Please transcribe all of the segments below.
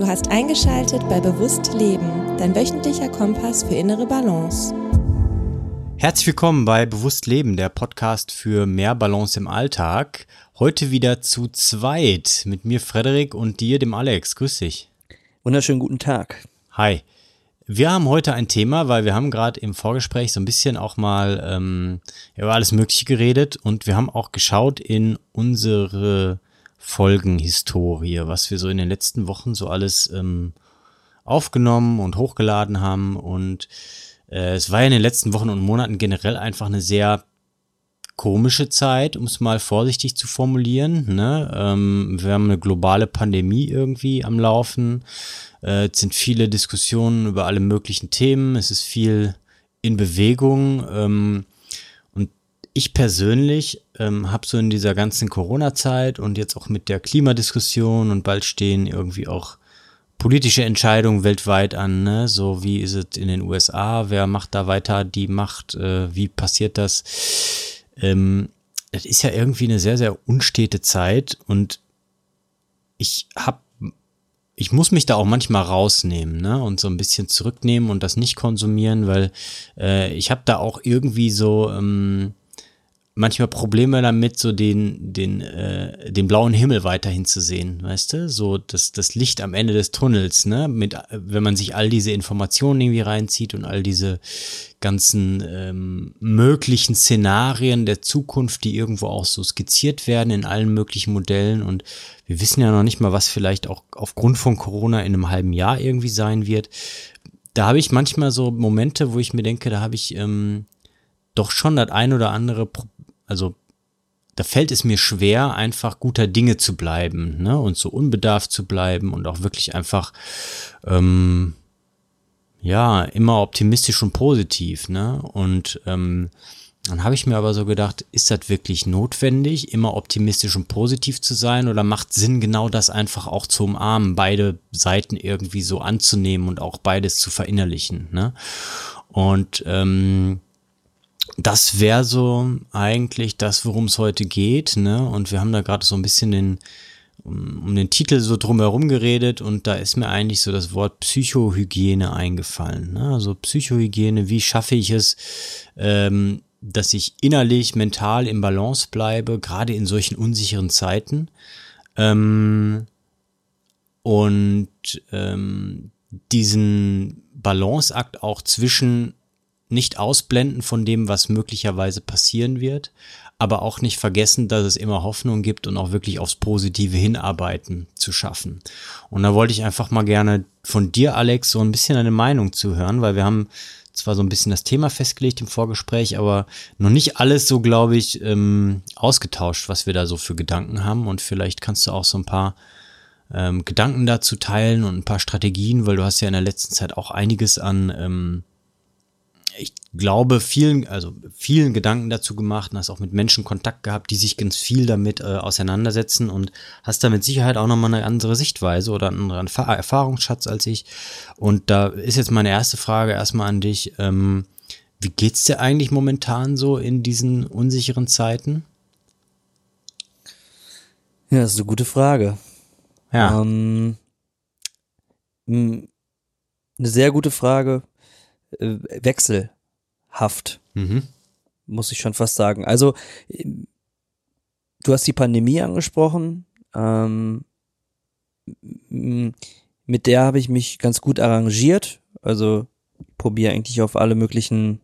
Du hast eingeschaltet bei Bewusst Leben, dein wöchentlicher Kompass für innere Balance. Herzlich willkommen bei Bewusst Leben, der Podcast für mehr Balance im Alltag. Heute wieder zu zweit mit mir Frederik und dir, dem Alex. Grüß dich. Wunderschönen guten Tag. Hi. Wir haben heute ein Thema, weil wir haben gerade im Vorgespräch so ein bisschen auch mal ähm, über alles Mögliche geredet und wir haben auch geschaut in unsere Folgenhistorie, was wir so in den letzten Wochen so alles ähm, aufgenommen und hochgeladen haben. Und äh, es war ja in den letzten Wochen und Monaten generell einfach eine sehr komische Zeit, um es mal vorsichtig zu formulieren. Ne? Ähm, wir haben eine globale Pandemie irgendwie am Laufen. Äh, es sind viele Diskussionen über alle möglichen Themen. Es ist viel in Bewegung. Ähm, ich persönlich ähm, habe so in dieser ganzen Corona-Zeit und jetzt auch mit der Klimadiskussion und bald stehen irgendwie auch politische Entscheidungen weltweit an, ne? So wie ist es in den USA, wer macht da weiter die Macht, äh, wie passiert das? Ähm, das ist ja irgendwie eine sehr, sehr unstete Zeit und ich hab, ich muss mich da auch manchmal rausnehmen, ne? Und so ein bisschen zurücknehmen und das nicht konsumieren, weil äh, ich habe da auch irgendwie so ähm, manchmal Probleme damit, so den, den, äh, den blauen Himmel weiterhin zu sehen, weißt du? So das, das Licht am Ende des Tunnels, ne? Mit, wenn man sich all diese Informationen irgendwie reinzieht und all diese ganzen ähm, möglichen Szenarien der Zukunft, die irgendwo auch so skizziert werden in allen möglichen Modellen. Und wir wissen ja noch nicht mal, was vielleicht auch aufgrund von Corona in einem halben Jahr irgendwie sein wird. Da habe ich manchmal so Momente, wo ich mir denke, da habe ich ähm, doch schon das ein oder andere also da fällt es mir schwer, einfach guter Dinge zu bleiben, ne? Und so unbedarft zu bleiben und auch wirklich einfach ähm, ja immer optimistisch und positiv, ne? Und ähm, dann habe ich mir aber so gedacht, ist das wirklich notwendig, immer optimistisch und positiv zu sein oder macht Sinn, genau das einfach auch zu umarmen, beide Seiten irgendwie so anzunehmen und auch beides zu verinnerlichen, ne? Und ähm, das wäre so eigentlich das, worum es heute geht. Ne? Und wir haben da gerade so ein bisschen den, um, um den Titel so drumherum geredet und da ist mir eigentlich so das Wort Psychohygiene eingefallen. Ne? Also Psychohygiene, wie schaffe ich es, ähm, dass ich innerlich, mental im Balance bleibe, gerade in solchen unsicheren Zeiten. Ähm, und ähm, diesen Balanceakt auch zwischen nicht ausblenden von dem, was möglicherweise passieren wird, aber auch nicht vergessen, dass es immer Hoffnung gibt und auch wirklich aufs Positive hinarbeiten zu schaffen. Und da wollte ich einfach mal gerne von dir, Alex, so ein bisschen eine Meinung zu hören, weil wir haben zwar so ein bisschen das Thema festgelegt im Vorgespräch, aber noch nicht alles so, glaube ich, ähm, ausgetauscht, was wir da so für Gedanken haben. Und vielleicht kannst du auch so ein paar ähm, Gedanken dazu teilen und ein paar Strategien, weil du hast ja in der letzten Zeit auch einiges an ähm, ich glaube, vielen, also vielen Gedanken dazu gemacht und hast auch mit Menschen Kontakt gehabt, die sich ganz viel damit äh, auseinandersetzen und hast da mit Sicherheit auch nochmal eine andere Sichtweise oder einen anderen Erfahrungsschatz als ich. Und da ist jetzt meine erste Frage erstmal an dich. Ähm, wie geht's dir eigentlich momentan so in diesen unsicheren Zeiten? Ja, das ist eine gute Frage. Ja. Ähm, eine sehr gute Frage wechselhaft, mhm. muss ich schon fast sagen. Also, du hast die Pandemie angesprochen. Ähm, mit der habe ich mich ganz gut arrangiert. Also probiere eigentlich auf alle möglichen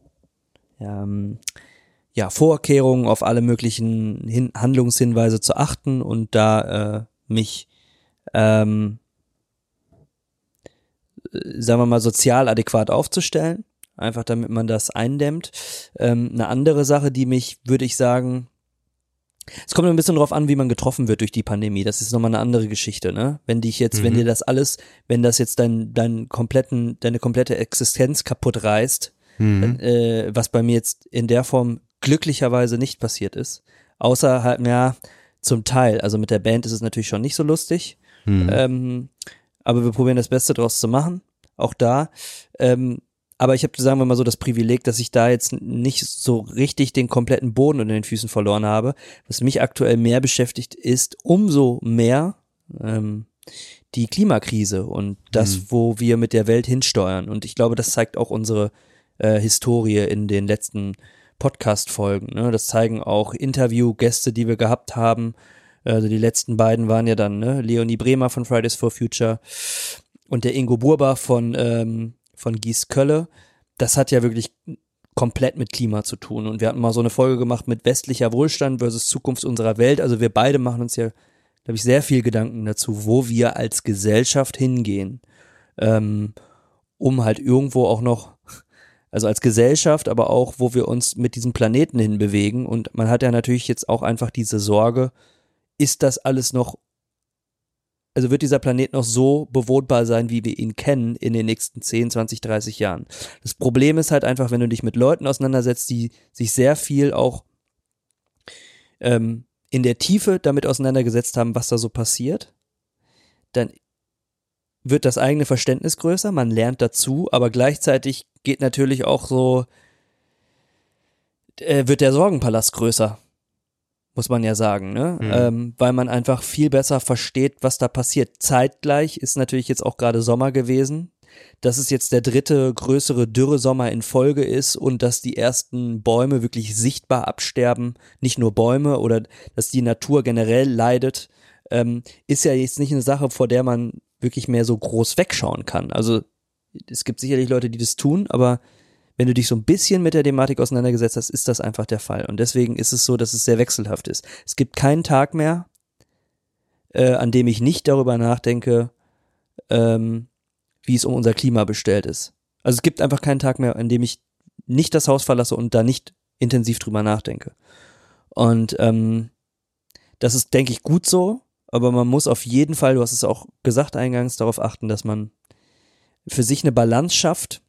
ähm, ja, Vorkehrungen, auf alle möglichen Hin Handlungshinweise zu achten und da äh, mich ähm, sagen wir mal, sozial adäquat aufzustellen. Einfach damit man das eindämmt. Ähm, eine andere Sache, die mich, würde ich sagen, es kommt ein bisschen darauf an, wie man getroffen wird durch die Pandemie. Das ist nochmal eine andere Geschichte, ne? Wenn dich jetzt, mhm. wenn dir das alles, wenn das jetzt dein, dein kompletten, deine komplette Existenz kaputt reißt, mhm. äh, was bei mir jetzt in der Form glücklicherweise nicht passiert ist. Außer halt, ja, zum Teil. Also mit der Band ist es natürlich schon nicht so lustig. Mhm. Ähm, aber wir probieren das Beste draus zu machen. Auch da. Ähm, aber ich habe, sagen wir mal so, das Privileg, dass ich da jetzt nicht so richtig den kompletten Boden unter den Füßen verloren habe. Was mich aktuell mehr beschäftigt, ist umso mehr, ähm, die Klimakrise und das, mhm. wo wir mit der Welt hinsteuern. Und ich glaube, das zeigt auch unsere äh, Historie in den letzten Podcast-Folgen. Ne? Das zeigen auch Interviewgäste, die wir gehabt haben. Also die letzten beiden waren ja dann ne? Leonie Bremer von Fridays for Future und der Ingo Burba von, ähm, von Gies Kölle. Das hat ja wirklich komplett mit Klima zu tun. Und wir hatten mal so eine Folge gemacht mit westlicher Wohlstand versus Zukunft unserer Welt. Also wir beide machen uns ja, glaube ich, sehr viel Gedanken dazu, wo wir als Gesellschaft hingehen, ähm, um halt irgendwo auch noch also als Gesellschaft, aber auch, wo wir uns mit diesem Planeten hinbewegen. Und man hat ja natürlich jetzt auch einfach diese Sorge, ist das alles noch, also wird dieser Planet noch so bewohnbar sein, wie wir ihn kennen in den nächsten 10, 20, 30 Jahren? Das Problem ist halt einfach, wenn du dich mit Leuten auseinandersetzt, die sich sehr viel auch ähm, in der Tiefe damit auseinandergesetzt haben, was da so passiert, dann wird das eigene Verständnis größer, man lernt dazu, aber gleichzeitig geht natürlich auch so, äh, wird der Sorgenpalast größer, muss man ja sagen, ne? Mhm. Ähm, weil man einfach viel besser versteht, was da passiert. Zeitgleich ist natürlich jetzt auch gerade Sommer gewesen, dass es jetzt der dritte größere Dürresommer in Folge ist und dass die ersten Bäume wirklich sichtbar absterben, nicht nur Bäume oder dass die Natur generell leidet, ähm, ist ja jetzt nicht eine Sache, vor der man wirklich mehr so groß wegschauen kann. Also es gibt sicherlich Leute, die das tun, aber wenn du dich so ein bisschen mit der Thematik auseinandergesetzt hast, ist das einfach der Fall. Und deswegen ist es so, dass es sehr wechselhaft ist. Es gibt keinen Tag mehr, äh, an dem ich nicht darüber nachdenke, ähm, wie es um unser Klima bestellt ist. Also es gibt einfach keinen Tag mehr, an dem ich nicht das Haus verlasse und da nicht intensiv drüber nachdenke. Und ähm, das ist, denke ich, gut so aber man muss auf jeden Fall, du hast es auch gesagt eingangs, darauf achten, dass man für sich eine Balance schafft,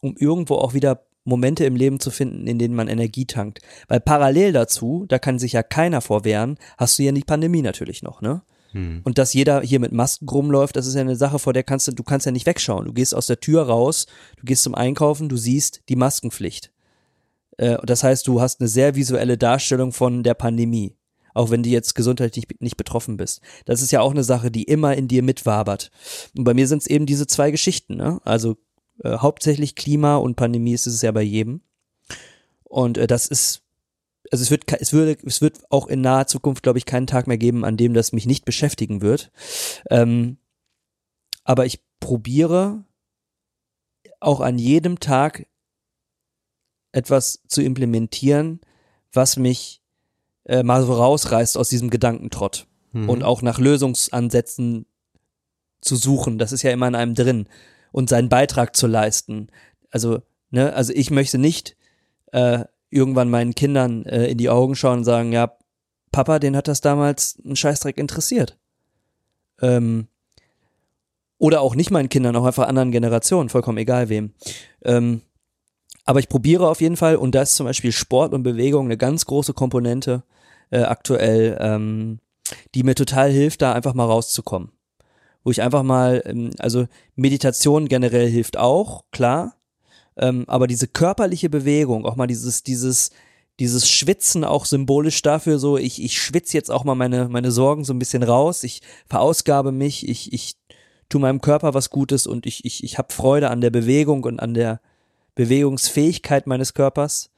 um irgendwo auch wieder Momente im Leben zu finden, in denen man Energie tankt. Weil parallel dazu, da kann sich ja keiner vorwehren, hast du ja die Pandemie natürlich noch, ne? Hm. Und dass jeder hier mit Masken rumläuft, das ist ja eine Sache, vor der kannst du, du kannst ja nicht wegschauen. Du gehst aus der Tür raus, du gehst zum Einkaufen, du siehst die Maskenpflicht. Äh, das heißt, du hast eine sehr visuelle Darstellung von der Pandemie auch wenn du jetzt gesundheitlich nicht betroffen bist. Das ist ja auch eine Sache, die immer in dir mitwabert. Und bei mir sind es eben diese zwei Geschichten, ne? Also äh, hauptsächlich Klima und Pandemie ist es ja bei jedem. Und äh, das ist, also es wird, es würde, es wird auch in naher Zukunft, glaube ich, keinen Tag mehr geben, an dem das mich nicht beschäftigen wird. Ähm, aber ich probiere auch an jedem Tag etwas zu implementieren, was mich äh, mal so rausreißt aus diesem Gedankentrott mhm. und auch nach Lösungsansätzen zu suchen. Das ist ja immer in einem drin und seinen Beitrag zu leisten. Also, ne, also ich möchte nicht äh, irgendwann meinen Kindern äh, in die Augen schauen und sagen, ja, Papa, den hat das damals einen Scheißdreck interessiert. Ähm, oder auch nicht meinen Kindern, auch einfach anderen Generationen, vollkommen egal wem. Ähm, aber ich probiere auf jeden Fall, und da ist zum Beispiel Sport und Bewegung eine ganz große Komponente, äh, aktuell, ähm, die mir total hilft, da einfach mal rauszukommen. Wo ich einfach mal, ähm, also Meditation generell hilft auch, klar, ähm, aber diese körperliche Bewegung, auch mal dieses, dieses, dieses Schwitzen auch symbolisch dafür, so ich, ich schwitze jetzt auch mal meine, meine Sorgen so ein bisschen raus, ich verausgabe mich, ich, ich tu meinem Körper was Gutes und ich, ich, ich habe Freude an der Bewegung und an der Bewegungsfähigkeit meines Körpers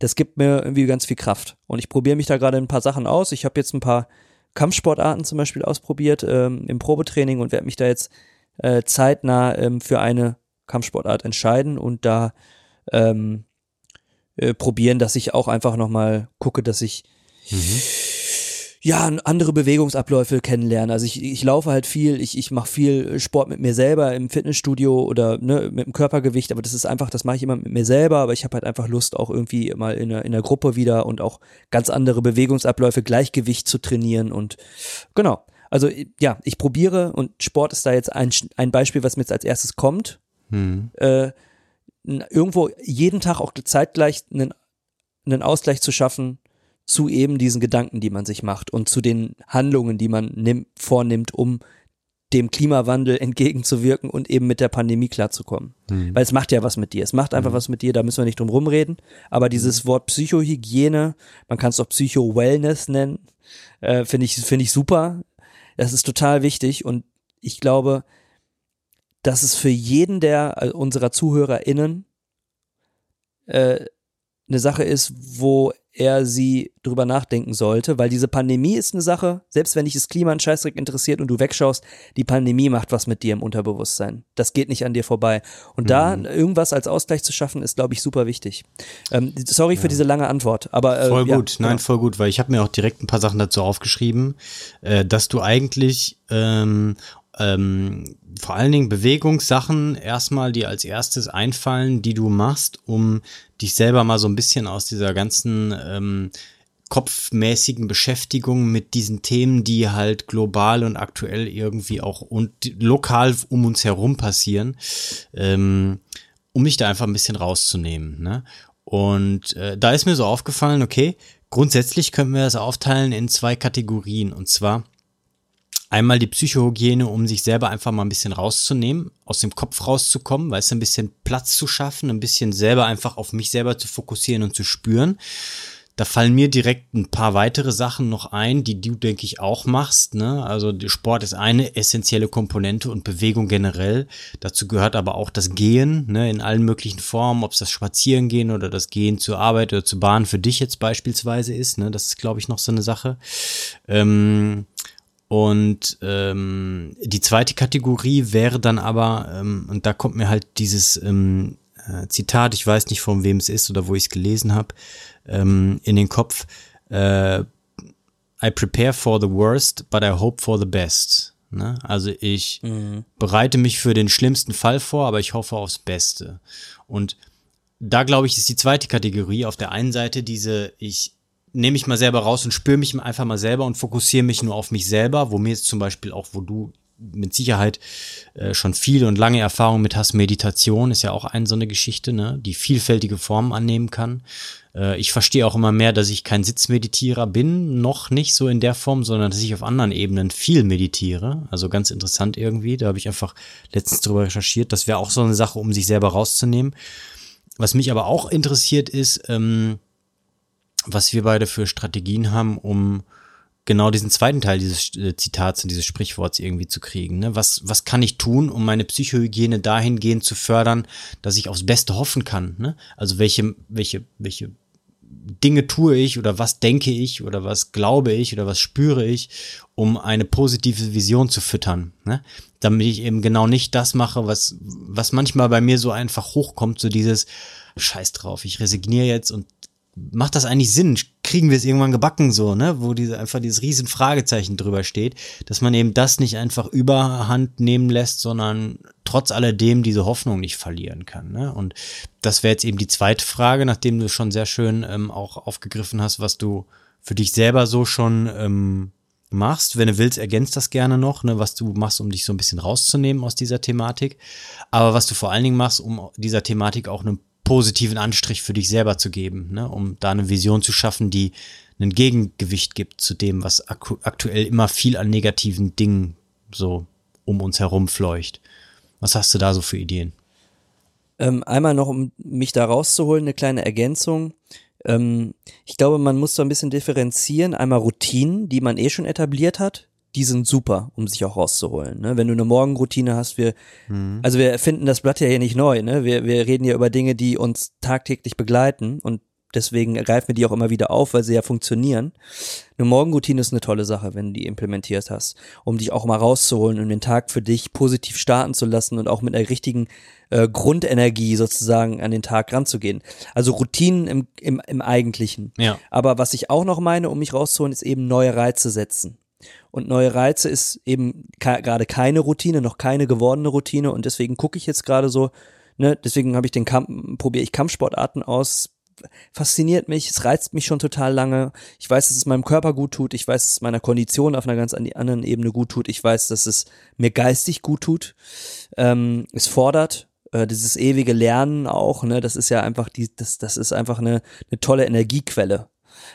das gibt mir irgendwie ganz viel Kraft. Und ich probiere mich da gerade ein paar Sachen aus. Ich habe jetzt ein paar Kampfsportarten zum Beispiel ausprobiert ähm, im Probetraining und werde mich da jetzt äh, zeitnah ähm, für eine Kampfsportart entscheiden und da ähm, äh, probieren, dass ich auch einfach nochmal gucke, dass ich mhm ja, andere Bewegungsabläufe kennenlernen. Also ich, ich laufe halt viel, ich, ich mache viel Sport mit mir selber im Fitnessstudio oder ne, mit dem Körpergewicht, aber das ist einfach, das mache ich immer mit mir selber, aber ich habe halt einfach Lust, auch irgendwie mal in der, in der Gruppe wieder und auch ganz andere Bewegungsabläufe, Gleichgewicht zu trainieren und genau. Also ja, ich probiere und Sport ist da jetzt ein, ein Beispiel, was mir jetzt als erstes kommt. Hm. Äh, irgendwo jeden Tag auch zeitgleich einen, einen Ausgleich zu schaffen zu eben diesen Gedanken, die man sich macht und zu den Handlungen, die man nimm, vornimmt, um dem Klimawandel entgegenzuwirken und eben mit der Pandemie klarzukommen. Mhm. Weil es macht ja was mit dir. Es macht einfach mhm. was mit dir, da müssen wir nicht drum rumreden. Aber dieses mhm. Wort Psychohygiene, man kann es auch Psycho-Wellness nennen, äh, finde ich, finde ich super. Das ist total wichtig und ich glaube, dass es für jeden der äh, unserer ZuhörerInnen äh, eine Sache ist, wo er sie drüber nachdenken sollte, weil diese Pandemie ist eine Sache, selbst wenn dich das Klima ein Scheißdreck interessiert und du wegschaust, die Pandemie macht was mit dir im Unterbewusstsein. Das geht nicht an dir vorbei. Und mhm. da irgendwas als Ausgleich zu schaffen, ist, glaube ich, super wichtig. Ähm, sorry ja. für diese lange Antwort, aber äh, voll gut, ja, nein, voll gut, weil ich habe mir auch direkt ein paar Sachen dazu aufgeschrieben, äh, dass du eigentlich ähm, ähm, vor allen Dingen Bewegungssachen erstmal die als erstes einfallen, die du machst, um dich selber mal so ein bisschen aus dieser ganzen ähm, kopfmäßigen Beschäftigung mit diesen Themen, die halt global und aktuell irgendwie auch und lokal um uns herum passieren, ähm, um mich da einfach ein bisschen rauszunehmen. Ne? Und äh, da ist mir so aufgefallen, okay, grundsätzlich können wir das aufteilen in zwei Kategorien. Und zwar Einmal die Psychohygiene, um sich selber einfach mal ein bisschen rauszunehmen, aus dem Kopf rauszukommen, weil es ein bisschen Platz zu schaffen, ein bisschen selber einfach auf mich selber zu fokussieren und zu spüren. Da fallen mir direkt ein paar weitere Sachen noch ein, die du, denke ich, auch machst. Ne? Also Sport ist eine essentielle Komponente und Bewegung generell. Dazu gehört aber auch das Gehen ne? in allen möglichen Formen, ob es das Spazierengehen oder das Gehen zur Arbeit oder zur Bahn für dich jetzt beispielsweise ist. Ne? Das ist, glaube ich, noch so eine Sache. Ähm, und ähm, die zweite Kategorie wäre dann aber, ähm, und da kommt mir halt dieses ähm, äh, Zitat, ich weiß nicht von wem es ist oder wo ich es gelesen habe, ähm, in den Kopf. Äh, I prepare for the worst, but I hope for the best. Ne? Also ich mhm. bereite mich für den schlimmsten Fall vor, aber ich hoffe aufs Beste. Und da glaube ich, ist die zweite Kategorie auf der einen Seite diese, ich nehme ich mal selber raus und spüre mich einfach mal selber und fokussiere mich nur auf mich selber, wo mir jetzt zum Beispiel auch, wo du mit Sicherheit äh, schon viel und lange Erfahrung mit hast, Meditation ist ja auch eine so eine Geschichte, ne, die vielfältige Formen annehmen kann. Äh, ich verstehe auch immer mehr, dass ich kein Sitzmeditierer bin, noch nicht so in der Form, sondern dass ich auf anderen Ebenen viel meditiere. Also ganz interessant irgendwie. Da habe ich einfach letztens drüber recherchiert. Das wäre auch so eine Sache, um sich selber rauszunehmen. Was mich aber auch interessiert ist, ähm, was wir beide für Strategien haben, um genau diesen zweiten Teil dieses äh, Zitats und dieses Sprichworts irgendwie zu kriegen. Ne? Was, was kann ich tun, um meine Psychohygiene dahingehend zu fördern, dass ich aufs Beste hoffen kann? Ne? Also welche, welche, welche Dinge tue ich oder was denke ich oder was glaube ich oder was spüre ich, um eine positive Vision zu füttern, ne? damit ich eben genau nicht das mache, was, was manchmal bei mir so einfach hochkommt, so dieses Scheiß drauf, ich resigniere jetzt und macht das eigentlich Sinn? Kriegen wir es irgendwann gebacken so, ne? Wo diese einfach dieses riesen Fragezeichen drüber steht, dass man eben das nicht einfach überhand nehmen lässt, sondern trotz alledem diese Hoffnung nicht verlieren kann. Ne? Und das wäre jetzt eben die zweite Frage, nachdem du schon sehr schön ähm, auch aufgegriffen hast, was du für dich selber so schon ähm, machst. Wenn du willst, ergänzt das gerne noch, ne, was du machst, um dich so ein bisschen rauszunehmen aus dieser Thematik. Aber was du vor allen Dingen machst, um dieser Thematik auch einen positiven Anstrich für dich selber zu geben, ne? um da eine Vision zu schaffen, die ein Gegengewicht gibt zu dem, was ak aktuell immer viel an negativen Dingen so um uns herum fleucht. Was hast du da so für Ideen? Ähm, einmal noch, um mich da rauszuholen, eine kleine Ergänzung. Ähm, ich glaube, man muss so ein bisschen differenzieren. Einmal Routinen, die man eh schon etabliert hat, die sind super, um sich auch rauszuholen. Ne? Wenn du eine Morgenroutine hast, wir, mhm. also wir finden das Blatt ja hier nicht neu, ne? Wir, wir reden ja über Dinge, die uns tagtäglich begleiten und deswegen greifen wir die auch immer wieder auf, weil sie ja funktionieren. Eine Morgenroutine ist eine tolle Sache, wenn du die implementiert hast, um dich auch mal rauszuholen und den Tag für dich positiv starten zu lassen und auch mit einer richtigen äh, Grundenergie sozusagen an den Tag ranzugehen. Also Routinen im, im, im Eigentlichen. Ja. Aber was ich auch noch meine, um mich rauszuholen, ist eben neue Reize setzen. Und neue Reize ist eben gerade keine Routine, noch keine gewordene Routine und deswegen gucke ich jetzt gerade so, ne, deswegen habe ich den Kampf, probiere ich Kampfsportarten aus, fasziniert mich, es reizt mich schon total lange. Ich weiß, dass es meinem Körper gut tut, ich weiß, dass es meiner Kondition auf einer ganz anderen Ebene gut tut, ich weiß, dass es mir geistig gut tut. Ähm, es fordert äh, dieses ewige Lernen auch, ne, das ist ja einfach die, das, das ist einfach eine, eine tolle Energiequelle.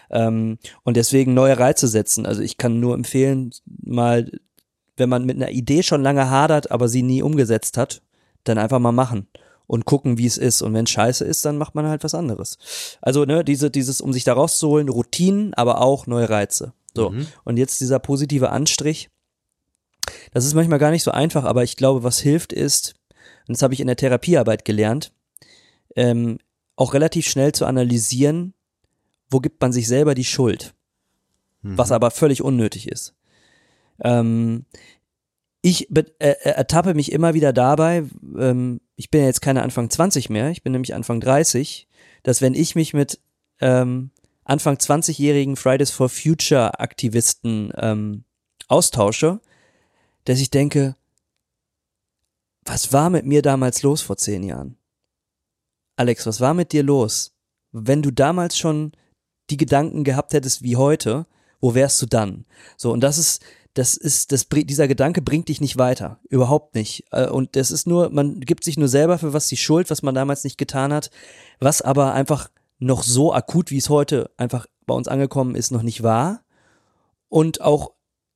Ähm, und deswegen neue Reize setzen. Also ich kann nur empfehlen, mal, wenn man mit einer Idee schon lange hadert, aber sie nie umgesetzt hat, dann einfach mal machen und gucken, wie es ist. Und wenn scheiße ist, dann macht man halt was anderes. Also, ne, diese, dieses, um sich da rauszuholen, Routinen, aber auch neue Reize. So. Mhm. Und jetzt dieser positive Anstrich. das ist manchmal gar nicht so einfach, aber ich glaube, was hilft ist, und das habe ich in der Therapiearbeit gelernt, ähm, auch relativ schnell zu analysieren, wo gibt man sich selber die Schuld, mhm. was aber völlig unnötig ist. Ähm, ich äh, äh, ertappe mich immer wieder dabei, ähm, ich bin ja jetzt keine Anfang 20 mehr, ich bin nämlich Anfang 30, dass wenn ich mich mit ähm, Anfang 20-jährigen Fridays for Future Aktivisten ähm, austausche, dass ich denke, was war mit mir damals los vor zehn Jahren? Alex, was war mit dir los? Wenn du damals schon die Gedanken gehabt hättest wie heute, wo wärst du dann? So, und das ist, das ist, das, dieser Gedanke bringt dich nicht weiter. Überhaupt nicht. Äh, und das ist nur, man gibt sich nur selber für was die Schuld, was man damals nicht getan hat, was aber einfach noch so akut, wie es heute einfach bei uns angekommen ist, noch nicht war. Und auch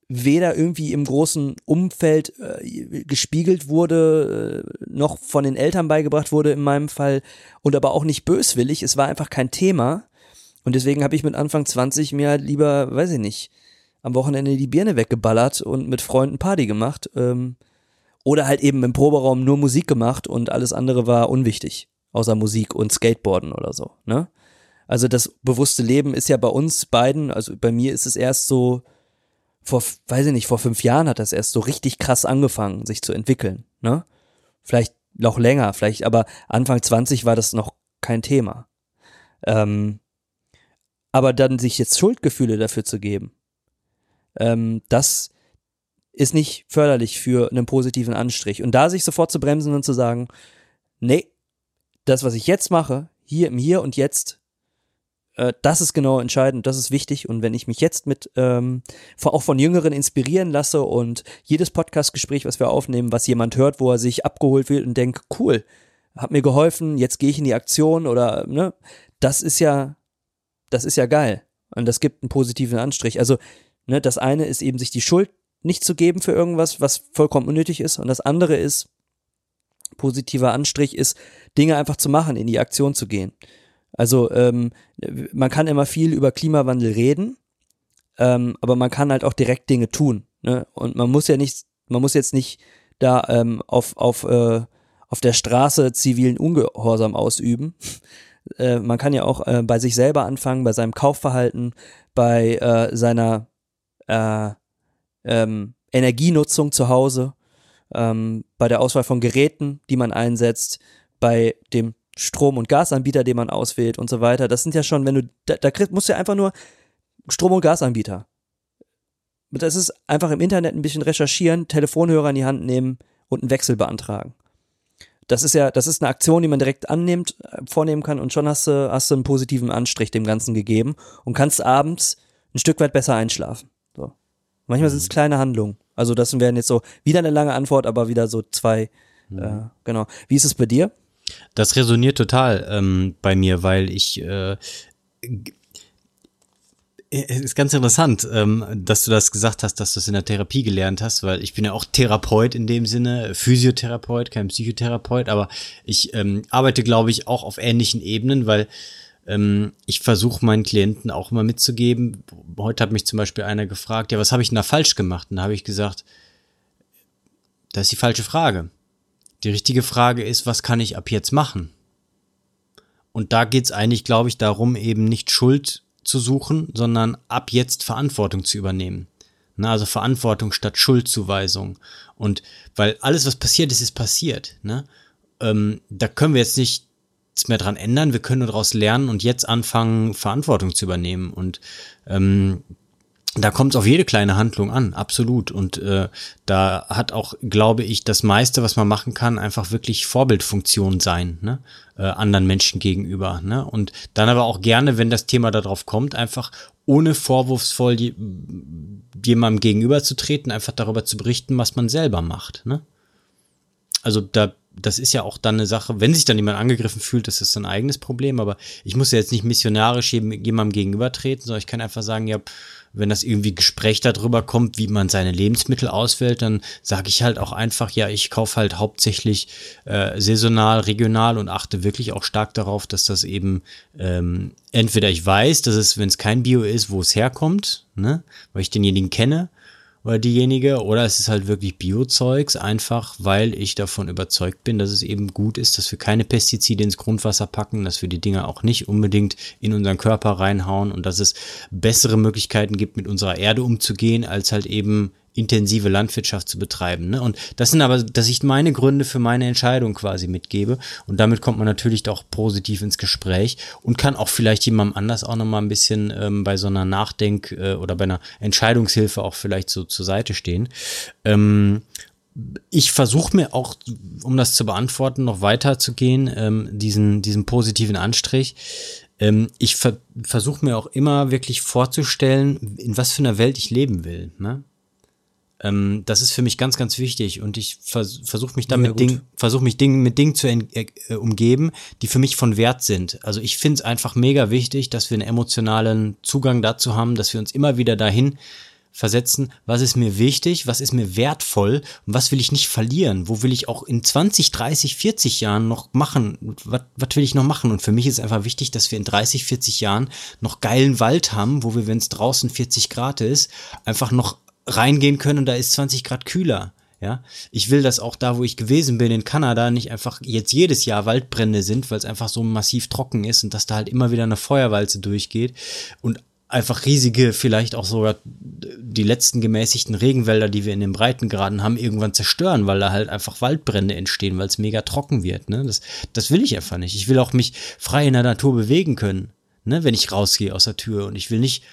weder irgendwie im großen Umfeld äh, gespiegelt wurde, äh, noch von den Eltern beigebracht wurde in meinem Fall und aber auch nicht böswillig. Es war einfach kein Thema. Und deswegen habe ich mit Anfang 20 mir halt lieber, weiß ich nicht, am Wochenende die Birne weggeballert und mit Freunden Party gemacht. Ähm, oder halt eben im Proberaum nur Musik gemacht und alles andere war unwichtig, außer Musik und Skateboarden oder so. Ne? Also das bewusste Leben ist ja bei uns beiden, also bei mir ist es erst so, vor, weiß ich nicht, vor fünf Jahren hat das erst so richtig krass angefangen, sich zu entwickeln. Ne? Vielleicht noch länger, vielleicht, aber Anfang 20 war das noch kein Thema. Ähm, aber dann sich jetzt Schuldgefühle dafür zu geben, ähm, das ist nicht förderlich für einen positiven Anstrich. Und da sich sofort zu bremsen und zu sagen, nee, das, was ich jetzt mache, hier im Hier und Jetzt, äh, das ist genau entscheidend, das ist wichtig. Und wenn ich mich jetzt mit ähm, auch von Jüngeren inspirieren lasse und jedes Podcast-Gespräch, was wir aufnehmen, was jemand hört, wo er sich abgeholt wird und denkt, cool, hat mir geholfen, jetzt gehe ich in die Aktion oder ne, das ist ja, das ist ja geil. Und das gibt einen positiven Anstrich. Also, ne, das eine ist eben, sich die Schuld nicht zu geben für irgendwas, was vollkommen unnötig ist. Und das andere ist, positiver Anstrich ist, Dinge einfach zu machen, in die Aktion zu gehen. Also ähm, man kann immer viel über Klimawandel reden, ähm, aber man kann halt auch direkt Dinge tun. Ne? Und man muss ja nicht, man muss jetzt nicht da ähm, auf, auf, äh, auf der Straße zivilen Ungehorsam ausüben. Äh, man kann ja auch äh, bei sich selber anfangen, bei seinem Kaufverhalten, bei äh, seiner äh, ähm, Energienutzung zu Hause, ähm, bei der Auswahl von Geräten, die man einsetzt, bei dem Strom- und Gasanbieter, den man auswählt und so weiter. Das sind ja schon, wenn du, da, da kriegst, musst du ja einfach nur Strom- und Gasanbieter. Das ist einfach im Internet ein bisschen recherchieren, Telefonhörer in die Hand nehmen und einen Wechsel beantragen. Das ist ja, das ist eine Aktion, die man direkt annimmt, äh, vornehmen kann und schon hast du, hast du einen positiven Anstrich dem Ganzen gegeben und kannst abends ein Stück weit besser einschlafen. So. Manchmal sind es mhm. kleine Handlungen. Also das wären jetzt so wieder eine lange Antwort, aber wieder so zwei. Mhm. Äh, genau. Wie ist es bei dir? Das resoniert total ähm, bei mir, weil ich äh, ist ganz interessant, ähm, dass du das gesagt hast, dass du es in der Therapie gelernt hast, weil ich bin ja auch Therapeut in dem Sinne, Physiotherapeut, kein Psychotherapeut, aber ich ähm, arbeite, glaube ich, auch auf ähnlichen Ebenen, weil ähm, ich versuche meinen Klienten auch immer mitzugeben. Heute hat mich zum Beispiel einer gefragt, ja, was habe ich denn da falsch gemacht? Und da habe ich gesagt, das ist die falsche Frage. Die richtige Frage ist, was kann ich ab jetzt machen? Und da geht's eigentlich, glaube ich, darum, eben nicht Schuld zu suchen, sondern ab jetzt Verantwortung zu übernehmen. Na, also Verantwortung statt Schuldzuweisung. Und weil alles, was passiert ist, ist passiert. Ne? Ähm, da können wir jetzt nichts mehr dran ändern. Wir können nur daraus lernen und jetzt anfangen, Verantwortung zu übernehmen. Und ähm, da kommt es auf jede kleine Handlung an, absolut. Und äh, da hat auch, glaube ich, das meiste, was man machen kann, einfach wirklich Vorbildfunktion sein, ne? Äh, anderen Menschen gegenüber. Ne? Und dann aber auch gerne, wenn das Thema darauf kommt, einfach ohne vorwurfsvoll jemandem gegenüber zu treten, einfach darüber zu berichten, was man selber macht. Ne? Also da das ist ja auch dann eine Sache, wenn sich dann jemand angegriffen fühlt, das ist ein eigenes Problem, aber ich muss ja jetzt nicht missionarisch jemandem gegenübertreten, sondern ich kann einfach sagen, ja, wenn das irgendwie Gespräch darüber kommt, wie man seine Lebensmittel auswählt, dann sage ich halt auch einfach, ja, ich kaufe halt hauptsächlich äh, saisonal, regional und achte wirklich auch stark darauf, dass das eben ähm, entweder ich weiß, dass es, wenn es kein Bio ist, wo es herkommt, ne, weil ich denjenigen kenne, oder diejenige, oder es ist halt wirklich Biozeugs, einfach weil ich davon überzeugt bin, dass es eben gut ist, dass wir keine Pestizide ins Grundwasser packen, dass wir die Dinger auch nicht unbedingt in unseren Körper reinhauen und dass es bessere Möglichkeiten gibt, mit unserer Erde umzugehen, als halt eben intensive Landwirtschaft zu betreiben. Ne? Und das sind aber, dass ich meine Gründe für meine Entscheidung quasi mitgebe. Und damit kommt man natürlich auch positiv ins Gespräch und kann auch vielleicht jemandem anders auch nochmal ein bisschen ähm, bei so einer Nachdenk- äh, oder bei einer Entscheidungshilfe auch vielleicht so zur Seite stehen. Ähm, ich versuche mir auch, um das zu beantworten, noch weiter zu gehen, ähm, diesen, diesen positiven Anstrich. Ähm, ich ver versuche mir auch immer wirklich vorzustellen, in was für einer Welt ich leben will. Ne? Ähm, das ist für mich ganz, ganz wichtig und ich vers versuche mich damit ja, Ding, versuche mich Ding, mit Dingen zu äh, umgeben, die für mich von Wert sind. Also ich finde es einfach mega wichtig, dass wir einen emotionalen Zugang dazu haben, dass wir uns immer wieder dahin versetzen, was ist mir wichtig, was ist mir wertvoll und was will ich nicht verlieren, wo will ich auch in 20, 30, 40 Jahren noch machen, was, was will ich noch machen? Und für mich ist einfach wichtig, dass wir in 30, 40 Jahren noch geilen Wald haben, wo wir, wenn es draußen 40 Grad ist, einfach noch reingehen können und da ist 20 Grad kühler. Ja, ich will, dass auch da, wo ich gewesen bin in Kanada, nicht einfach jetzt jedes Jahr Waldbrände sind, weil es einfach so massiv trocken ist und dass da halt immer wieder eine Feuerwalze durchgeht und einfach riesige, vielleicht auch sogar die letzten gemäßigten Regenwälder, die wir in den Breitengraden haben, irgendwann zerstören, weil da halt einfach Waldbrände entstehen, weil es mega trocken wird. Ne? Das, das will ich einfach nicht. Ich will auch mich frei in der Natur bewegen können, ne? wenn ich rausgehe aus der Tür und ich will nicht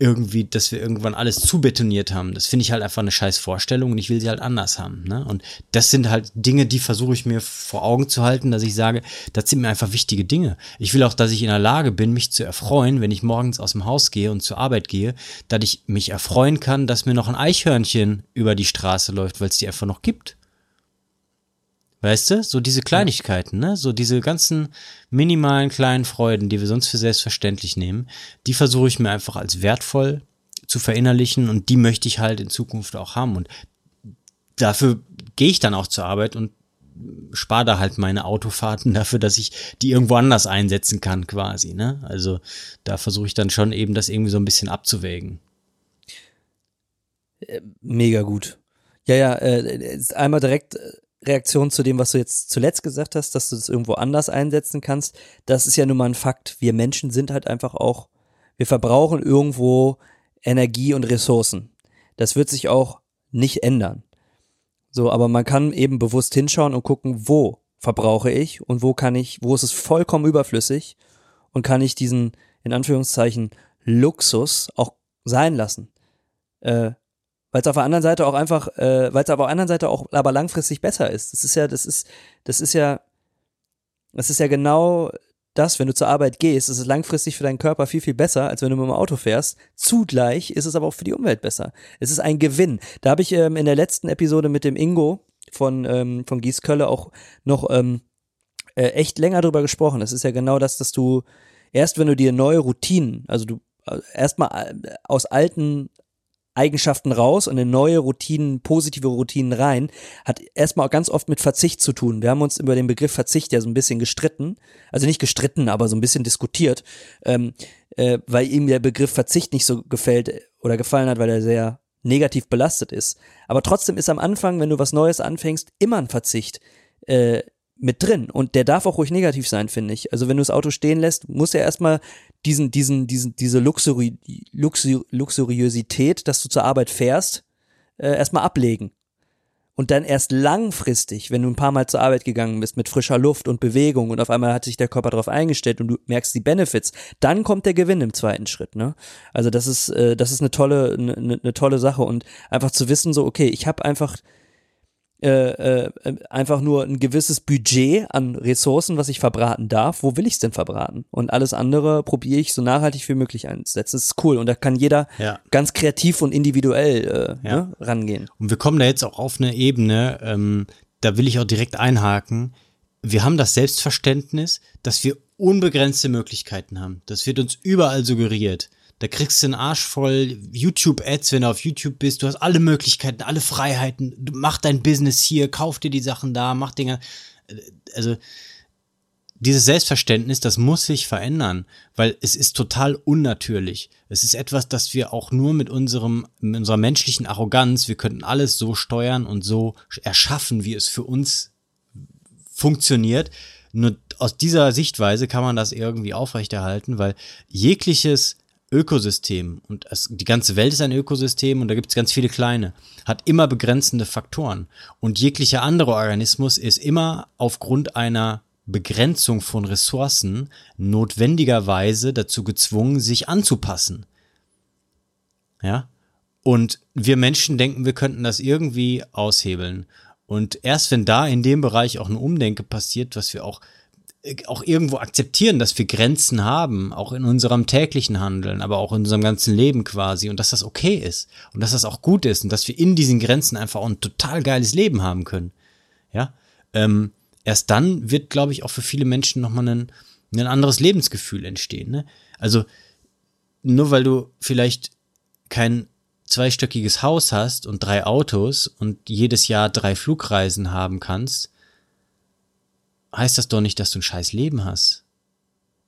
irgendwie, dass wir irgendwann alles zubetoniert haben. Das finde ich halt einfach eine scheiß Vorstellung und ich will sie halt anders haben. Ne? Und das sind halt Dinge, die versuche ich mir vor Augen zu halten, dass ich sage, das sind mir einfach wichtige Dinge. Ich will auch, dass ich in der Lage bin, mich zu erfreuen, wenn ich morgens aus dem Haus gehe und zur Arbeit gehe, dass ich mich erfreuen kann, dass mir noch ein Eichhörnchen über die Straße läuft, weil es die einfach noch gibt. Weißt du? So diese Kleinigkeiten, ne? So diese ganzen minimalen kleinen Freuden, die wir sonst für selbstverständlich nehmen, die versuche ich mir einfach als wertvoll zu verinnerlichen und die möchte ich halt in Zukunft auch haben. Und dafür gehe ich dann auch zur Arbeit und spare da halt meine Autofahrten dafür, dass ich die irgendwo anders einsetzen kann, quasi. Ne? Also da versuche ich dann schon eben das irgendwie so ein bisschen abzuwägen. Äh, mega gut. Ja, ja, äh, einmal direkt äh, Reaktion zu dem, was du jetzt zuletzt gesagt hast, dass du das irgendwo anders einsetzen kannst, das ist ja nun mal ein Fakt. Wir Menschen sind halt einfach auch, wir verbrauchen irgendwo Energie und Ressourcen. Das wird sich auch nicht ändern. So, aber man kann eben bewusst hinschauen und gucken, wo verbrauche ich und wo kann ich, wo ist es vollkommen überflüssig und kann ich diesen, in Anführungszeichen, Luxus auch sein lassen. Äh, weil es auf der anderen Seite auch einfach, äh, weil es aber auf der anderen Seite auch aber langfristig besser ist. Das ist ja, das ist, das ist ja, das ist ja genau das, wenn du zur Arbeit gehst, ist es langfristig für deinen Körper viel, viel besser, als wenn du mit dem Auto fährst. Zugleich ist es aber auch für die Umwelt besser. Es ist ein Gewinn. Da habe ich ähm, in der letzten Episode mit dem Ingo von, ähm, von Gießkölle auch noch ähm, äh, echt länger drüber gesprochen. Es ist ja genau das, dass du erst, wenn du dir neue Routinen, also du äh, erstmal äh, aus alten Eigenschaften raus und in neue Routinen, positive Routinen rein, hat erstmal ganz oft mit Verzicht zu tun. Wir haben uns über den Begriff Verzicht ja so ein bisschen gestritten, also nicht gestritten, aber so ein bisschen diskutiert, ähm, äh, weil ihm der Begriff Verzicht nicht so gefällt oder gefallen hat, weil er sehr negativ belastet ist. Aber trotzdem ist am Anfang, wenn du was Neues anfängst, immer ein Verzicht. Äh, mit drin. Und der darf auch ruhig negativ sein, finde ich. Also wenn du das Auto stehen lässt, muss er erstmal diesen, diesen, diesen, diese Luxuri, Luxu, Luxuriosität, dass du zur Arbeit fährst, äh, erstmal ablegen. Und dann erst langfristig, wenn du ein paar Mal zur Arbeit gegangen bist mit frischer Luft und Bewegung und auf einmal hat sich der Körper darauf eingestellt und du merkst die Benefits, dann kommt der Gewinn im zweiten Schritt. Ne? Also das ist, äh, das ist eine tolle, eine, eine tolle Sache und einfach zu wissen so, okay, ich habe einfach äh, äh, einfach nur ein gewisses Budget an Ressourcen, was ich verbraten darf. Wo will ich es denn verbraten? Und alles andere probiere ich so nachhaltig wie möglich einzusetzen. Das ist cool und da kann jeder ja. ganz kreativ und individuell äh, ja. ne, rangehen. Und wir kommen da jetzt auch auf eine Ebene, ähm, da will ich auch direkt einhaken. Wir haben das Selbstverständnis, dass wir unbegrenzte Möglichkeiten haben. Das wird uns überall suggeriert. Da kriegst du einen Arsch voll YouTube-Ads, wenn du auf YouTube bist. Du hast alle Möglichkeiten, alle Freiheiten. Du mach dein Business hier, kauf dir die Sachen da, mach Dinge. Also, dieses Selbstverständnis, das muss sich verändern, weil es ist total unnatürlich. Es ist etwas, das wir auch nur mit unserem, mit unserer menschlichen Arroganz, wir könnten alles so steuern und so erschaffen, wie es für uns funktioniert. Nur aus dieser Sichtweise kann man das irgendwie aufrechterhalten, weil jegliches Ökosystem und es, die ganze Welt ist ein Ökosystem und da gibt es ganz viele kleine, hat immer begrenzende Faktoren. Und jeglicher andere Organismus ist immer aufgrund einer Begrenzung von Ressourcen notwendigerweise dazu gezwungen, sich anzupassen. Ja? Und wir Menschen denken, wir könnten das irgendwie aushebeln. Und erst wenn da in dem Bereich auch eine Umdenke passiert, was wir auch auch irgendwo akzeptieren, dass wir Grenzen haben, auch in unserem täglichen Handeln, aber auch in unserem ganzen Leben quasi und dass das okay ist und dass das auch gut ist und dass wir in diesen Grenzen einfach auch ein total geiles Leben haben können. Ja, ähm, erst dann wird, glaube ich, auch für viele Menschen nochmal ein, ein anderes Lebensgefühl entstehen. Ne? Also nur weil du vielleicht kein zweistöckiges Haus hast und drei Autos und jedes Jahr drei Flugreisen haben kannst, heißt das doch nicht, dass du ein scheiß Leben hast.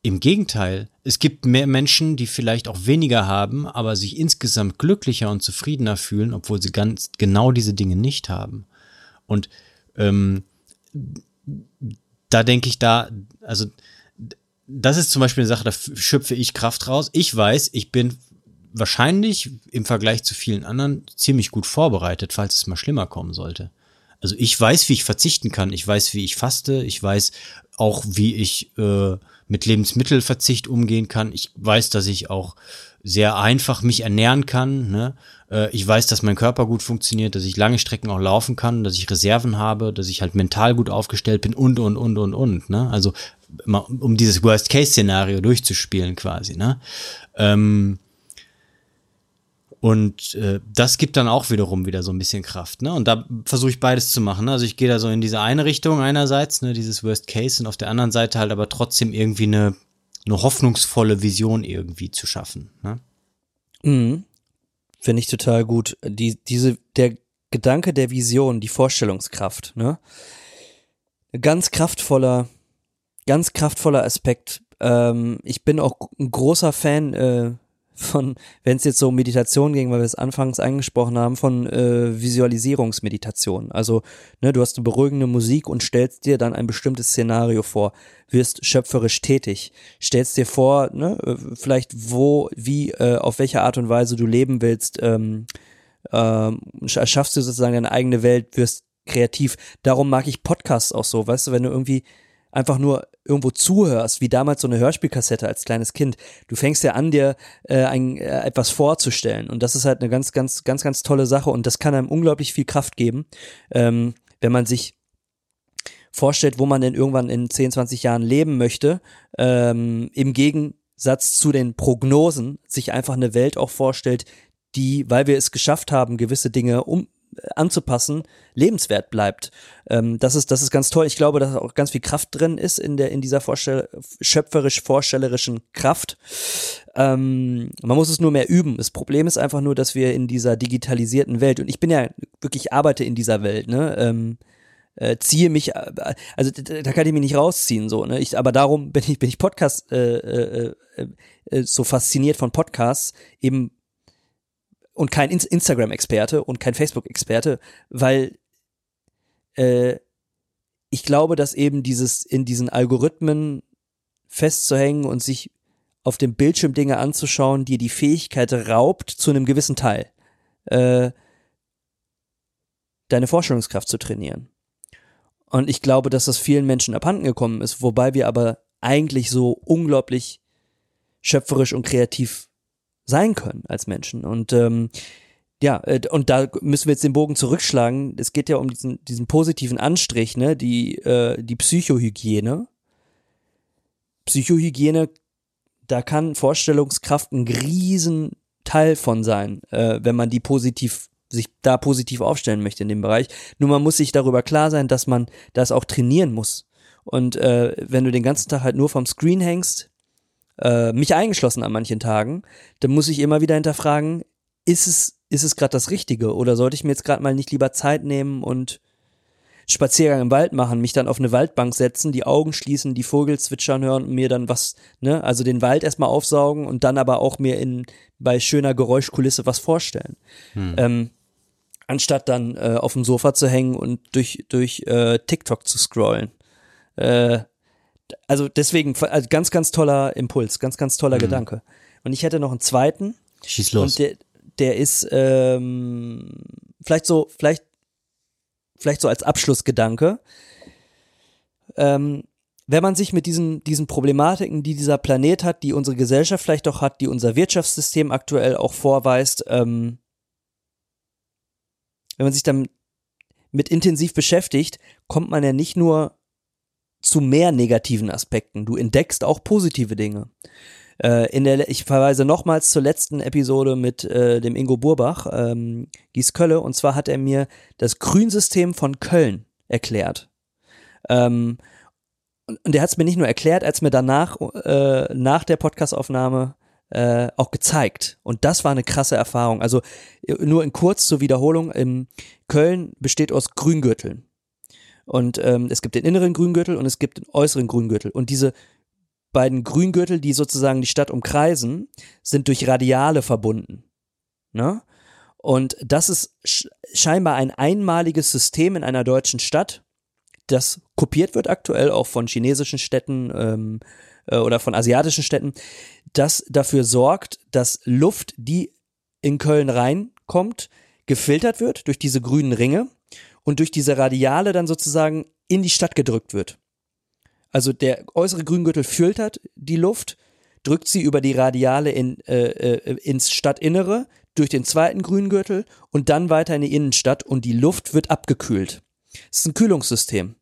Im Gegenteil, es gibt mehr Menschen, die vielleicht auch weniger haben, aber sich insgesamt glücklicher und zufriedener fühlen, obwohl sie ganz genau diese Dinge nicht haben. Und ähm, da denke ich da, also das ist zum Beispiel eine Sache, da schöpfe ich Kraft raus. Ich weiß, ich bin wahrscheinlich im Vergleich zu vielen anderen ziemlich gut vorbereitet, falls es mal schlimmer kommen sollte. Also ich weiß, wie ich verzichten kann. Ich weiß, wie ich faste. Ich weiß auch, wie ich äh, mit Lebensmittelverzicht umgehen kann. Ich weiß, dass ich auch sehr einfach mich ernähren kann. Ne? Äh, ich weiß, dass mein Körper gut funktioniert, dass ich lange Strecken auch laufen kann, dass ich Reserven habe, dass ich halt mental gut aufgestellt bin und, und, und, und, und. Ne? Also um dieses Worst-Case-Szenario durchzuspielen quasi. Ne? Ähm, und äh, das gibt dann auch wiederum wieder so ein bisschen Kraft. Ne? Und da versuche ich beides zu machen. Ne? Also ich gehe da so in diese eine Richtung einerseits, ne, dieses Worst Case, und auf der anderen Seite halt aber trotzdem irgendwie eine, eine hoffnungsvolle Vision irgendwie zu schaffen. Ne? Mhm. Finde ich total gut. Die, diese, der Gedanke der Vision, die Vorstellungskraft, ne? Ganz kraftvoller, ganz kraftvoller Aspekt. Ähm, ich bin auch ein großer Fan äh, von, wenn es jetzt so um Meditation ging, weil wir es anfangs angesprochen haben, von äh, Visualisierungsmeditation. Also, ne, du hast eine beruhigende Musik und stellst dir dann ein bestimmtes Szenario vor, wirst schöpferisch tätig, stellst dir vor, ne, äh, vielleicht wo, wie, äh, auf welche Art und Weise du leben willst, ähm, ähm, schaffst du sozusagen deine eigene Welt, wirst kreativ. Darum mag ich Podcasts auch so, weißt du, wenn du irgendwie einfach nur irgendwo zuhörst, wie damals so eine Hörspielkassette als kleines Kind. Du fängst ja an, dir äh, ein, äh, etwas vorzustellen. Und das ist halt eine ganz, ganz, ganz, ganz tolle Sache. Und das kann einem unglaublich viel Kraft geben, ähm, wenn man sich vorstellt, wo man denn irgendwann in 10, 20 Jahren leben möchte. Ähm, Im Gegensatz zu den Prognosen sich einfach eine Welt auch vorstellt, die, weil wir es geschafft haben, gewisse Dinge um, anzupassen, lebenswert bleibt. Ähm, das ist, das ist ganz toll. Ich glaube, dass auch ganz viel Kraft drin ist in der, in dieser Vorstell schöpferisch vorstellerischen Kraft. Ähm, man muss es nur mehr üben. Das Problem ist einfach nur, dass wir in dieser digitalisierten Welt, und ich bin ja wirklich arbeite in dieser Welt, ne, ähm, äh, ziehe mich, äh, also da kann ich mich nicht rausziehen, so, ne? Ich, aber darum bin ich, bin ich Podcast äh, äh, äh, äh so fasziniert von Podcasts, eben und kein Instagram-Experte und kein Facebook-Experte, weil äh, ich glaube, dass eben dieses in diesen Algorithmen festzuhängen und sich auf dem Bildschirm Dinge anzuschauen, dir die Fähigkeit raubt, zu einem gewissen Teil äh, deine Vorstellungskraft zu trainieren. Und ich glaube, dass das vielen Menschen abhanden gekommen ist, wobei wir aber eigentlich so unglaublich schöpferisch und kreativ sein können als Menschen. Und ähm, ja, äh, und da müssen wir jetzt den Bogen zurückschlagen. Es geht ja um diesen, diesen positiven Anstrich, ne, die, äh, die Psychohygiene. Psychohygiene, da kann Vorstellungskraft ein Riesenteil von sein, äh, wenn man die positiv sich da positiv aufstellen möchte in dem Bereich. Nur man muss sich darüber klar sein, dass man das auch trainieren muss. Und äh, wenn du den ganzen Tag halt nur vom Screen hängst, äh, mich eingeschlossen an manchen Tagen, dann muss ich immer wieder hinterfragen, ist es, ist es gerade das Richtige oder sollte ich mir jetzt gerade mal nicht lieber Zeit nehmen und Spaziergang im Wald machen, mich dann auf eine Waldbank setzen, die Augen schließen, die Vogel zwitschern hören und mir dann was, ne, also den Wald erstmal aufsaugen und dann aber auch mir in bei schöner Geräuschkulisse was vorstellen. Hm. Ähm, anstatt dann äh, auf dem Sofa zu hängen und durch durch äh, TikTok zu scrollen. Äh, also deswegen also ganz ganz toller Impuls, ganz ganz toller Gedanke. Und ich hätte noch einen zweiten. Schieß los. Und der, der ist ähm, vielleicht so, vielleicht, vielleicht so als Abschlussgedanke. Ähm, wenn man sich mit diesen, diesen Problematiken, die dieser Planet hat, die unsere Gesellschaft vielleicht auch hat, die unser Wirtschaftssystem aktuell auch vorweist, ähm, wenn man sich dann mit intensiv beschäftigt, kommt man ja nicht nur zu mehr negativen Aspekten. Du entdeckst auch positive Dinge. Äh, in der, ich verweise nochmals zur letzten Episode mit äh, dem Ingo Burbach, ähm, Gies Kölle, und zwar hat er mir das Grünsystem von Köln erklärt. Ähm, und, und er hat es mir nicht nur erklärt, als mir danach, äh, nach der Podcastaufnahme äh, auch gezeigt. Und das war eine krasse Erfahrung. Also äh, nur in kurz zur Wiederholung, in Köln besteht aus Grüngürteln. Und ähm, es gibt den inneren Grüngürtel und es gibt den äußeren Grüngürtel. Und diese beiden Grüngürtel, die sozusagen die Stadt umkreisen, sind durch Radiale verbunden. Ne? Und das ist sch scheinbar ein einmaliges System in einer deutschen Stadt, das kopiert wird aktuell auch von chinesischen Städten ähm, äh, oder von asiatischen Städten, das dafür sorgt, dass Luft, die in Köln reinkommt, gefiltert wird durch diese grünen Ringe und durch diese Radiale dann sozusagen in die Stadt gedrückt wird. Also der äußere Grüngürtel filtert die Luft, drückt sie über die Radiale in, äh, äh, ins Stadtinnere durch den zweiten Grüngürtel und dann weiter in die Innenstadt und die Luft wird abgekühlt. Es ist ein Kühlungssystem.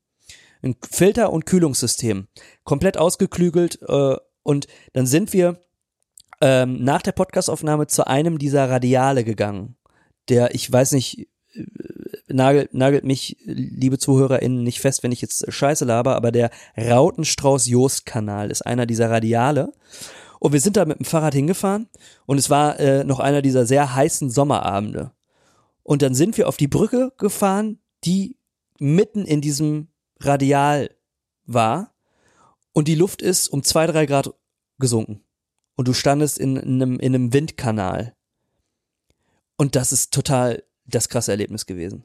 Ein Filter- und Kühlungssystem. Komplett ausgeklügelt äh, und dann sind wir ähm, nach der Podcastaufnahme zu einem dieser Radiale gegangen. Der, ich weiß nicht, äh, nagelt, nagelt mich, liebe ZuhörerInnen, nicht fest, wenn ich jetzt Scheiße laber, aber der Rautenstrauß-Jost-Kanal ist einer dieser Radiale. Und wir sind da mit dem Fahrrad hingefahren und es war äh, noch einer dieser sehr heißen Sommerabende. Und dann sind wir auf die Brücke gefahren, die mitten in diesem Radial war und die Luft ist um zwei, drei Grad gesunken. Und du standest in, in, einem, in einem Windkanal. Und das ist total das krasse Erlebnis gewesen.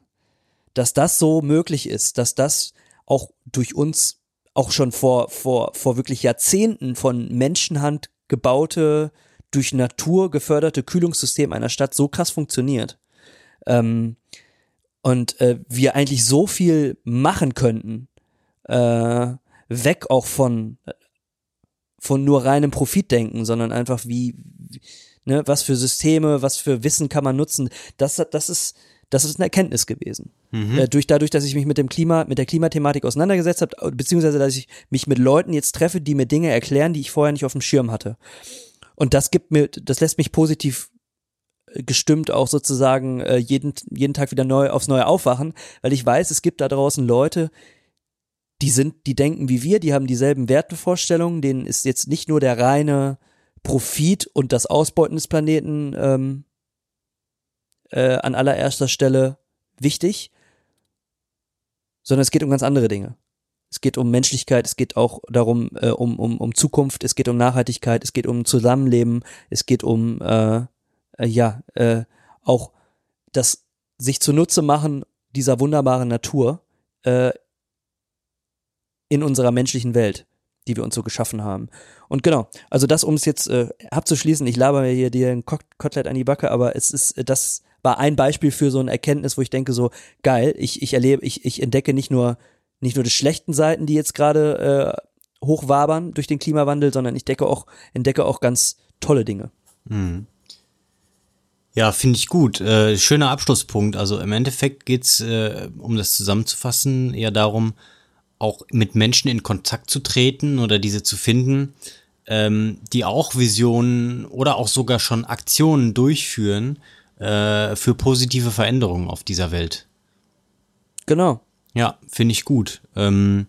Dass das so möglich ist, dass das auch durch uns auch schon vor, vor, vor wirklich Jahrzehnten von Menschenhand gebaute, durch Natur geförderte Kühlungssystem einer Stadt so krass funktioniert. Ähm, und äh, wir eigentlich so viel machen könnten, äh, weg auch von, von nur reinem Profitdenken, sondern einfach wie, ne, was für Systeme, was für Wissen kann man nutzen. Das, das ist, das ist eine Erkenntnis gewesen. Mhm. Äh, durch dadurch, dass ich mich mit dem Klima, mit der Klimathematik auseinandergesetzt habe, beziehungsweise dass ich mich mit Leuten jetzt treffe, die mir Dinge erklären, die ich vorher nicht auf dem Schirm hatte. Und das gibt mir, das lässt mich positiv äh, gestimmt auch sozusagen äh, jeden, jeden Tag wieder neu aufs Neue aufwachen, weil ich weiß, es gibt da draußen Leute, die sind, die denken wie wir, die haben dieselben Wertevorstellungen, denen ist jetzt nicht nur der reine Profit und das Ausbeuten des Planeten ähm, äh, an allererster Stelle wichtig, sondern es geht um ganz andere Dinge. Es geht um Menschlichkeit, es geht auch darum, äh, um, um, um Zukunft, es geht um Nachhaltigkeit, es geht um Zusammenleben, es geht um, äh, äh, ja, äh, auch das sich zunutze machen dieser wunderbaren Natur äh, in unserer menschlichen Welt, die wir uns so geschaffen haben. Und genau, also das, um es jetzt äh, abzuschließen, ich laber mir hier dir ein Kotelett an die Backe, aber es ist, äh, das war ein Beispiel für so eine Erkenntnis, wo ich denke so, geil, ich, ich erlebe, ich, ich entdecke nicht nur, nicht nur die schlechten Seiten, die jetzt gerade äh, hochwabern durch den Klimawandel, sondern ich decke auch, entdecke auch ganz tolle Dinge. Mhm. Ja, finde ich gut. Äh, schöner Abschlusspunkt. Also im Endeffekt geht's, äh, um das zusammenzufassen, eher darum, auch mit Menschen in Kontakt zu treten oder diese zu finden, ähm, die auch Visionen oder auch sogar schon Aktionen durchführen äh, für positive Veränderungen auf dieser Welt. Genau. Ja, finde ich gut. Ähm,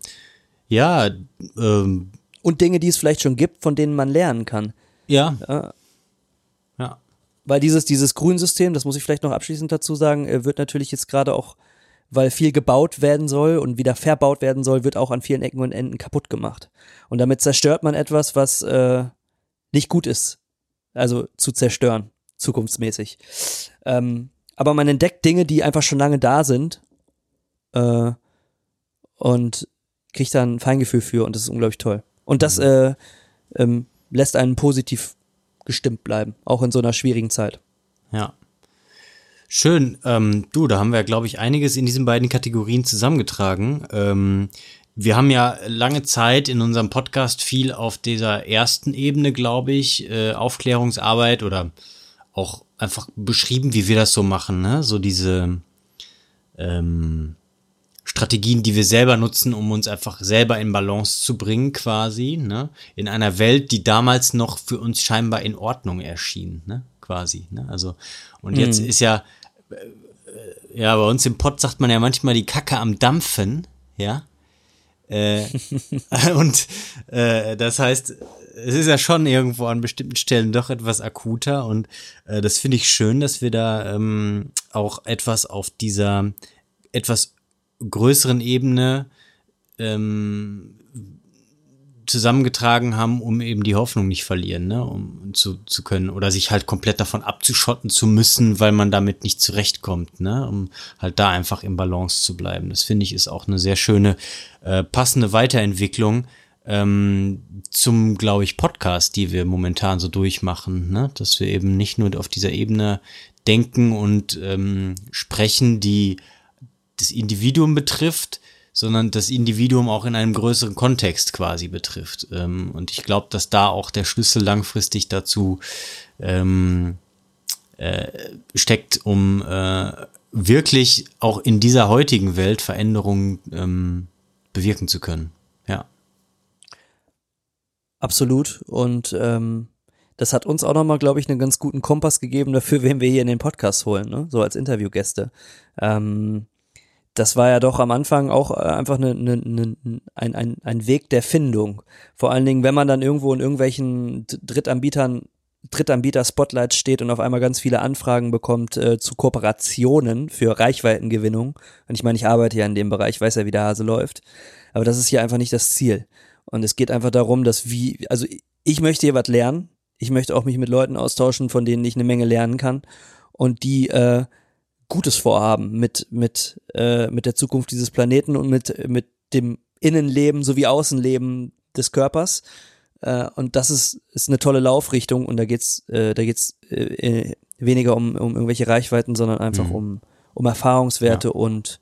ja. Ähm, Und Dinge, die es vielleicht schon gibt, von denen man lernen kann. Ja. Ja. Ja. Weil dieses, dieses Grünsystem, das muss ich vielleicht noch abschließend dazu sagen, äh, wird natürlich jetzt gerade auch weil viel gebaut werden soll und wieder verbaut werden soll, wird auch an vielen Ecken und Enden kaputt gemacht. Und damit zerstört man etwas, was äh, nicht gut ist. Also zu zerstören, zukunftsmäßig. Ähm, aber man entdeckt Dinge, die einfach schon lange da sind äh, und kriegt da ein Feingefühl für und das ist unglaublich toll. Und das äh, ähm, lässt einen positiv gestimmt bleiben, auch in so einer schwierigen Zeit. Ja. Schön. Ähm, du, da haben wir, glaube ich, einiges in diesen beiden Kategorien zusammengetragen. Ähm, wir haben ja lange Zeit in unserem Podcast viel auf dieser ersten Ebene, glaube ich, äh, Aufklärungsarbeit oder auch einfach beschrieben, wie wir das so machen, ne? So diese ähm, Strategien, die wir selber nutzen, um uns einfach selber in Balance zu bringen, quasi, ne? In einer Welt, die damals noch für uns scheinbar in Ordnung erschien, ne? Quasi, ne? Also, und jetzt mhm. ist ja, äh, ja, bei uns im Pott sagt man ja manchmal die Kacke am Dampfen, ja? Äh, und äh, das heißt, es ist ja schon irgendwo an bestimmten Stellen doch etwas akuter und äh, das finde ich schön, dass wir da ähm, auch etwas auf dieser etwas größeren Ebene ähm, zusammengetragen haben, um eben die Hoffnung nicht verlieren, ne, um zu, zu können oder sich halt komplett davon abzuschotten zu müssen, weil man damit nicht zurechtkommt, ne, um halt da einfach im Balance zu bleiben. Das finde ich ist auch eine sehr schöne, äh, passende Weiterentwicklung ähm, zum, glaube ich, Podcast, die wir momentan so durchmachen, ne, dass wir eben nicht nur auf dieser Ebene denken und ähm, sprechen, die das Individuum betrifft, sondern das Individuum auch in einem größeren Kontext quasi betrifft. Ähm, und ich glaube, dass da auch der Schlüssel langfristig dazu ähm, äh, steckt, um äh, wirklich auch in dieser heutigen Welt Veränderungen ähm, bewirken zu können. Ja. Absolut. Und ähm, das hat uns auch nochmal, glaube ich, einen ganz guten Kompass gegeben dafür, wen wir hier in den Podcast holen, ne? so als Interviewgäste. Ähm, das war ja doch am Anfang auch äh, einfach eine, eine, eine, ein, ein, ein Weg der Findung. Vor allen Dingen, wenn man dann irgendwo in irgendwelchen Drittanbietern Drittanbieter-Spotlights steht und auf einmal ganz viele Anfragen bekommt äh, zu Kooperationen für Reichweitengewinnung. Und ich meine, ich arbeite ja in dem Bereich, weiß ja, wie der Hase läuft. Aber das ist hier einfach nicht das Ziel. Und es geht einfach darum, dass wie, also ich möchte hier was lernen. Ich möchte auch mich mit Leuten austauschen, von denen ich eine Menge lernen kann. Und die äh, Gutes vorhaben mit, mit, äh, mit der Zukunft dieses Planeten und mit, mit dem Innenleben sowie Außenleben des Körpers. Äh, und das ist, ist eine tolle Laufrichtung und da geht's, äh, da geht's äh, weniger um, um irgendwelche Reichweiten, sondern einfach mhm. um, um Erfahrungswerte ja. und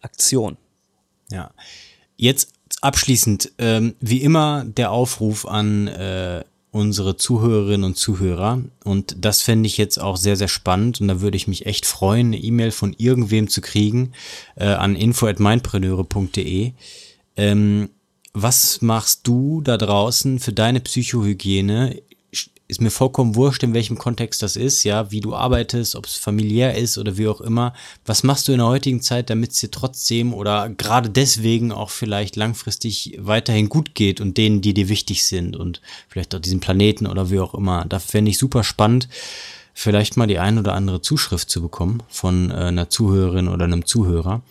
Aktion. Ja. Jetzt abschließend, ähm, wie immer der Aufruf an äh, unsere Zuhörerinnen und Zuhörer. Und das fände ich jetzt auch sehr, sehr spannend. Und da würde ich mich echt freuen, eine E-Mail von irgendwem zu kriegen äh, an info.meinpreneure.de. Ähm, was machst du da draußen für deine Psychohygiene ist mir vollkommen wurscht, in welchem Kontext das ist, ja, wie du arbeitest, ob es familiär ist oder wie auch immer. Was machst du in der heutigen Zeit, damit es dir trotzdem oder gerade deswegen auch vielleicht langfristig weiterhin gut geht und denen, die dir wichtig sind und vielleicht auch diesen Planeten oder wie auch immer. Da fände ich super spannend, vielleicht mal die ein oder andere Zuschrift zu bekommen von äh, einer Zuhörerin oder einem Zuhörer.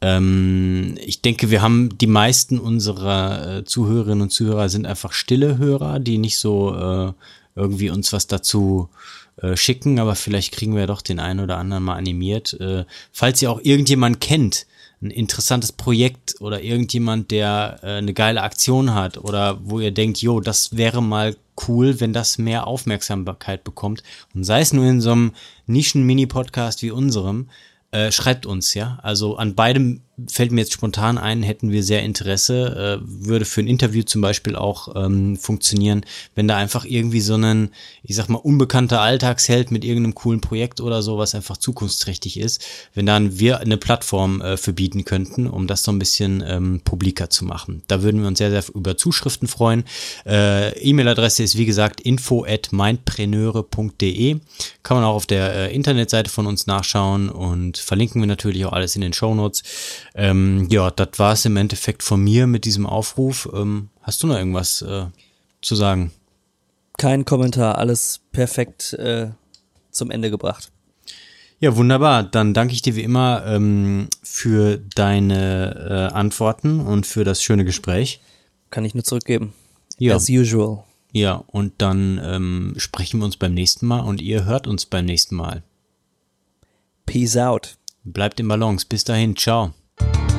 Ähm, ich denke, wir haben die meisten unserer äh, Zuhörerinnen und Zuhörer sind einfach stille Hörer, die nicht so äh, irgendwie uns was dazu äh, schicken, aber vielleicht kriegen wir doch den einen oder anderen mal animiert. Äh, falls ihr auch irgendjemand kennt, ein interessantes Projekt oder irgendjemand, der äh, eine geile Aktion hat oder wo ihr denkt, jo, das wäre mal cool, wenn das mehr Aufmerksamkeit bekommt und sei es nur in so einem Nischen-Mini-Podcast wie unserem, äh, schreibt uns, ja. Also an beidem fällt mir jetzt spontan ein, hätten wir sehr Interesse, äh, würde für ein Interview zum Beispiel auch ähm, funktionieren, wenn da einfach irgendwie so ein, ich sag mal, unbekannter Alltagsheld mit irgendeinem coolen Projekt oder so, was einfach zukunftsträchtig ist, wenn dann wir eine Plattform äh, für bieten könnten, um das so ein bisschen ähm, publiker zu machen. Da würden wir uns sehr, sehr über Zuschriften freuen. Äh, E-Mail-Adresse ist wie gesagt info at mindpreneure.de. Kann man auch auf der äh, Internetseite von uns nachschauen und verlinken wir natürlich auch alles in den Show Notes. Ähm, ja, das war es im Endeffekt von mir mit diesem Aufruf. Ähm, hast du noch irgendwas äh, zu sagen? Kein Kommentar, alles perfekt äh, zum Ende gebracht. Ja, wunderbar. Dann danke ich dir wie immer ähm, für deine äh, Antworten und für das schöne Gespräch. Kann ich nur zurückgeben. Ja. As usual. Ja, und dann ähm, sprechen wir uns beim nächsten Mal und ihr hört uns beim nächsten Mal. Peace out. Bleibt im Balance. Bis dahin. Ciao. you